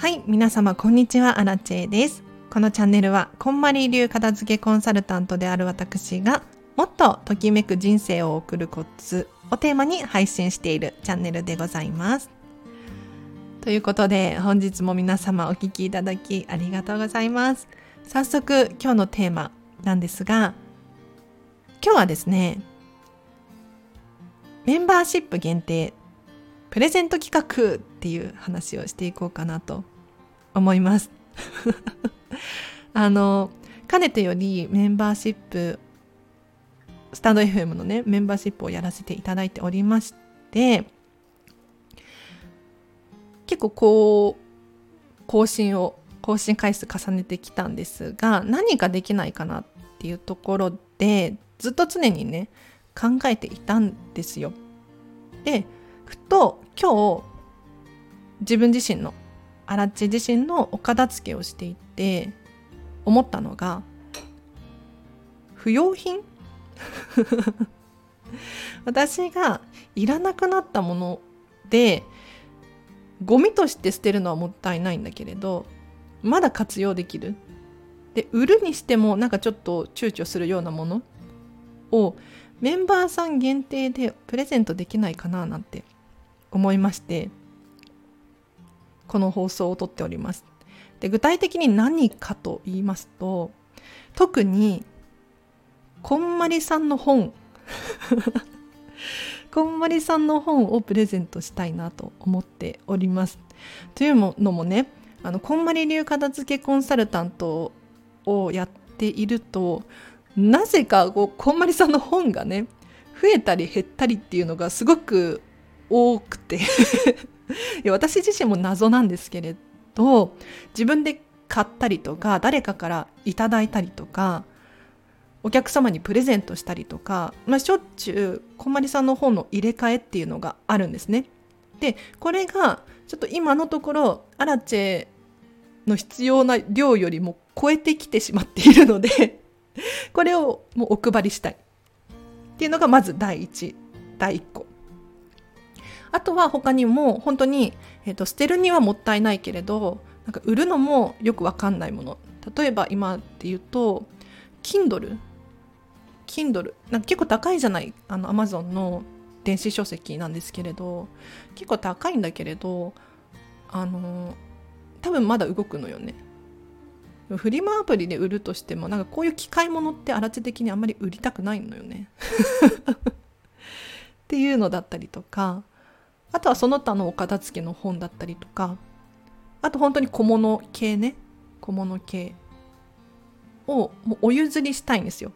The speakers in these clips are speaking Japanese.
はい、皆様こんにちは、アラチェです。このチャンネルは、こんまり流片付けコンサルタントである私が、もっとときめく人生を送るコツをテーマに配信しているチャンネルでございます。ということで、本日も皆様お聞きいただきありがとうございます。早速、今日のテーマなんですが、今日はですね、メンバーシップ限定プレゼント企画っていう話をしていこうかなと思います。あの、かねてよりメンバーシップ、スタンド FM のね、メンバーシップをやらせていただいておりまして、結構こう、更新を、更新回数重ねてきたんですが、何かできないかなっていうところで、ずっと常にね、考えていたんですよ。で、ふと今日自分自身のアラッチ自身のお片付けをしていて思ったのが不用品？私がいらなくなったものでゴミとして捨てるのはもったいないんだけれどまだ活用できる。で売るにしてもなんかちょっと躊躇するようなものをメンバーさん限定でプレゼントできないかななんて思いまして。この放送をとっております。で具体的に何かと言いますと特にこんまりさんの本 こんまりさんの本をプレゼントしたいなと思っております。というのもねあのこんまり流片付けコンサルタントをやっているとなぜかこうこんまりさんの本がね増えたり減ったりっていうのがすごく多くて。いや私自身も謎なんですけれど自分で買ったりとか誰かからいただいたりとかお客様にプレゼントしたりとか、まあ、しょっちゅうこんまりさんの本の入れ替えっていうのがあるんですね。でこれがちょっと今のところアラチェの必要な量よりも超えてきてしまっているのでこれをもうお配りしたいっていうのがまず第一第一個。あとは他にも本当に、えーと、捨てるにはもったいないけれどなんか売るのもよくわかんないもの。例えば今って言うと Kindle Kindle なんか結構高いじゃないあの Amazon の電子書籍なんですけれど結構高いんだけれどあの多分まだ動くのよね。フリマアプリで売るとしてもなんかこういう機械物って荒地的にあんまり売りたくないのよね。っていうのだったりとかあとはその他のお片付けの本だったりとかあと本当に小物系ね小物系をもうお譲りしたいんですよ。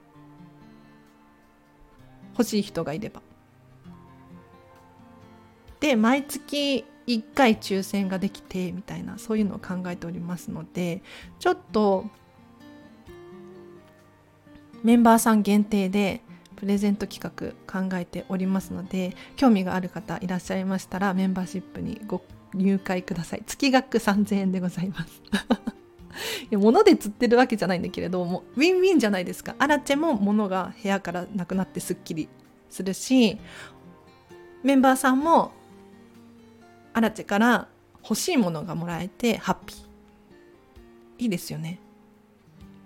欲しい人がいれば。で毎月1回抽選ができてみたいなそういうのを考えておりますのでちょっとメンバーさん限定でプレゼント企画考えておりますので興味がある方いらっしゃいましたらメンバーシップにご入会ください。月額3000円でございます。いや物で釣ってるわけじゃないんだけれどもウィンウィンじゃないですか。アラチェも物が部屋からなくなってすっきりするしメンバーさんもアラチェから欲しいものがもらえてハッピー。いいですよね。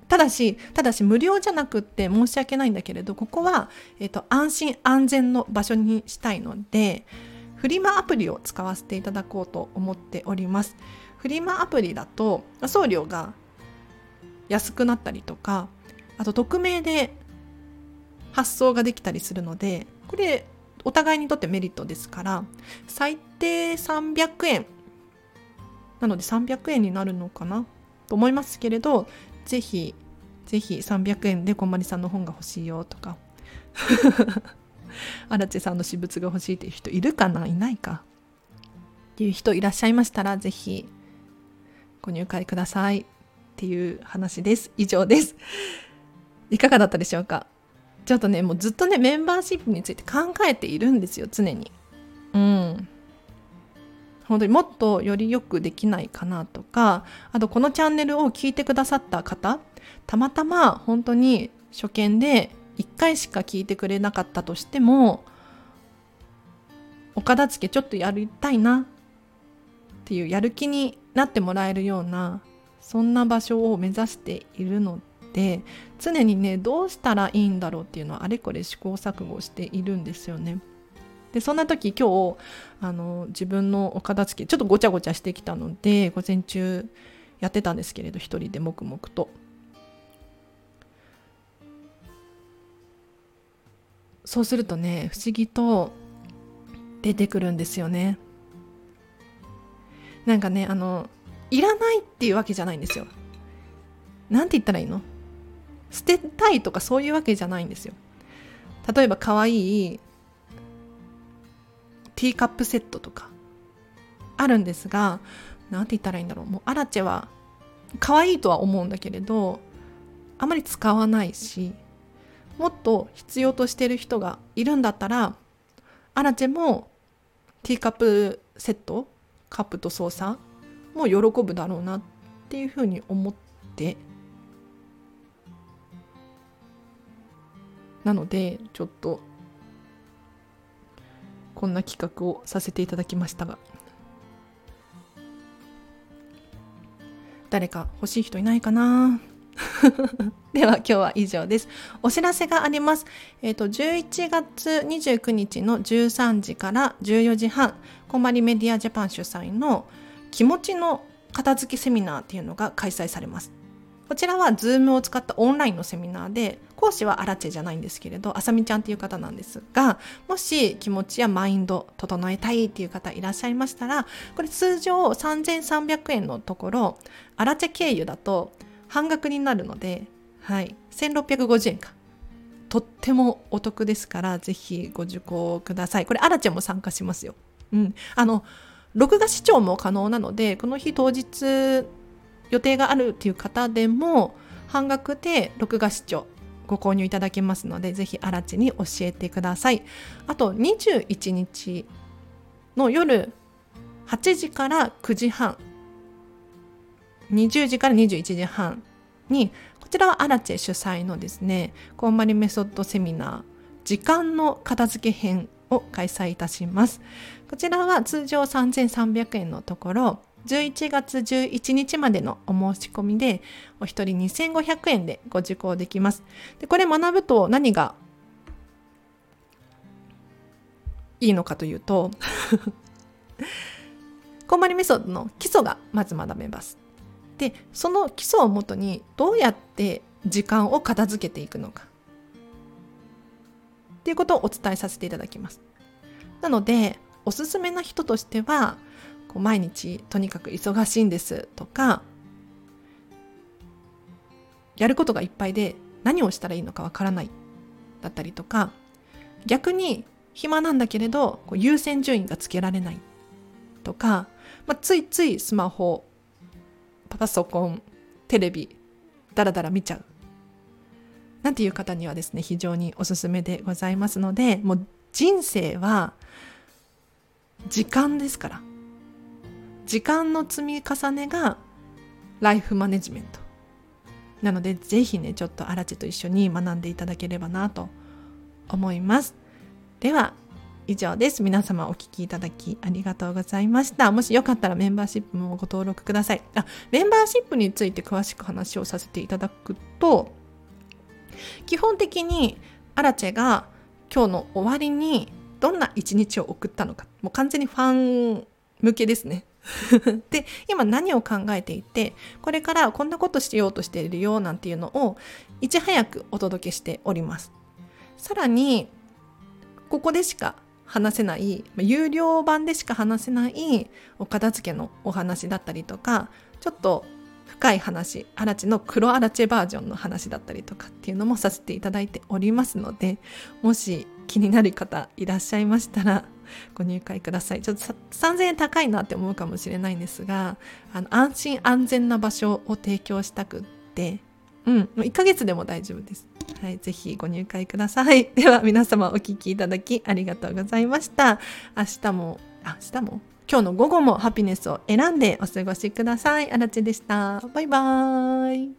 ただし、ただし無料じゃなくって申し訳ないんだけれど、ここは、えっ、と、安心安全の場所にしたいので、フリマアプリを使わせていただこうと思っております。フリマアプリだと、送料が安くなったりとか、あと匿名で発送ができたりするので、これ、お互いにとってメリットですから、最低300円。なので300円になるのかなと思いますけれど、ぜひ、ぜひ300円でこんまりさんの本が欲しいよとか、アラチェさんの私物が欲しいっていう人いるかな？いないかっていう人いらっしゃいましたら、ぜひご入会くださいっていう話です。以上です。いかがだったでしょうか？ちょっとね、もうずっとね、メンバーシップについて考えているんですよ、常に。うん。本当にもっとよりよくできないかなとかあとこのチャンネルを聞いてくださった方たまたま本当に初見で1回しか聞いてくれなかったとしてもお片付けちょっとやりたいなっていうやる気になってもらえるようなそんな場所を目指しているので常にねどうしたらいいんだろうっていうのはあれこれ試行錯誤しているんですよね。でそんな時今日あの自分のお片付けちょっとごちゃごちゃしてきたので午前中やってたんですけれど一人で黙々と。そうするとね不思議と出てくるんですよね。なんかねあのいらないっていうわけじゃないんですよ。なんて言ったらいいの？捨てたいとかそういうわけじゃないんですよ。例えば可愛いティーカップセットとかあるんですが何て言ったらいいんだろう。もうアラチェは可愛いとは思うんだけれどあまり使わないしもっと必要としてる人がいるんだったらアラチェもティーカップセットカップと操作も喜ぶだろうなっていうふうに思ってなのでちょっとこんな企画をさせていただきましたが誰か欲しい人いないかな？では今日は以上です。お知らせがあります。えっ、ー、と、11月29日の13時から14時半、コンバリメディアジャパン主催の気持ちの片付けセミナーっていうのが開催されます。こちらは Zoom を使ったオンラインのセミナーで講師はアラチェじゃないんですけれどあさみちゃんっていう方なんですがもし気持ちやマインド整えたいっていう方いらっしゃいましたらこれ通常3300円のところアラチェ経由だと半額になるので、はい、1650円か。とってもお得ですからぜひご受講ください。これアラチェも参加しますよ、うん、あの録画視聴も可能なのでこの日当日予定があるっていう方でも半額で録画視聴ご購入いただけますのでぜひあらちに教えてください。あと21日の夜8時から9時半20時から21時半にこちらはアラチェ主催のですねコンマリメソッドセミナー時間の片付け編を開催いたします。こちらは通常3300円のところ11月11日までのお申し込みでお一人2500円でご受講できます。でこれ学ぶと何がいいのかというとこんまりメソッドの基礎がまず学べます。でその基礎をもとにどうやって時間を片付けていくのかっていうことをお伝えさせていただきます。なのでおすすめな人としてはこう毎日とにかく忙しいんですとかやることがいっぱいで何をしたらいいのかわからないだったりとか逆に暇なんだけれどこう優先順位がつけられないとか、まあ、ついついスマホパソコンテレビダラダラ見ちゃう。なんていう方にはですね非常におすすめでございますのでもう人生は時間ですから。時間の積み重ねがライフマネジメント。なのでぜひねちょっとアラチェと一緒に学んでいただければなと思います。では以上です。皆様お聞きいただきありがとうございました。もしよかったらメンバーシップもご登録ください。あメンバーシップについて詳しく話をさせていただくと基本的にアラチェが今日の終わりにどんな一日を送ったのか。もう完全にファン向けですね。で今何を考えていてこれからこんなことしようとしているよなんていうのをいち早くお届けしております。さらにここでしか話せない有料版でしか話せないお片付けのお話だったりとかちょっと深い話アラチの黒アラチェバージョンの話だったりとかっていうのもさせていただいておりますのでもし気になる方いらっしゃいましたらご入会くださいちょっと3000円高いなって思うかもしれないんですがあの安心安全な場所を提供したくってうん1ヶ月でも大丈夫ですはい、ぜひご入会ください。では皆様お聴きいただきありがとうございました。明日も、明日も？今日の午後もハピネスを選んでお過ごしください。あらちでした。バイバーイ。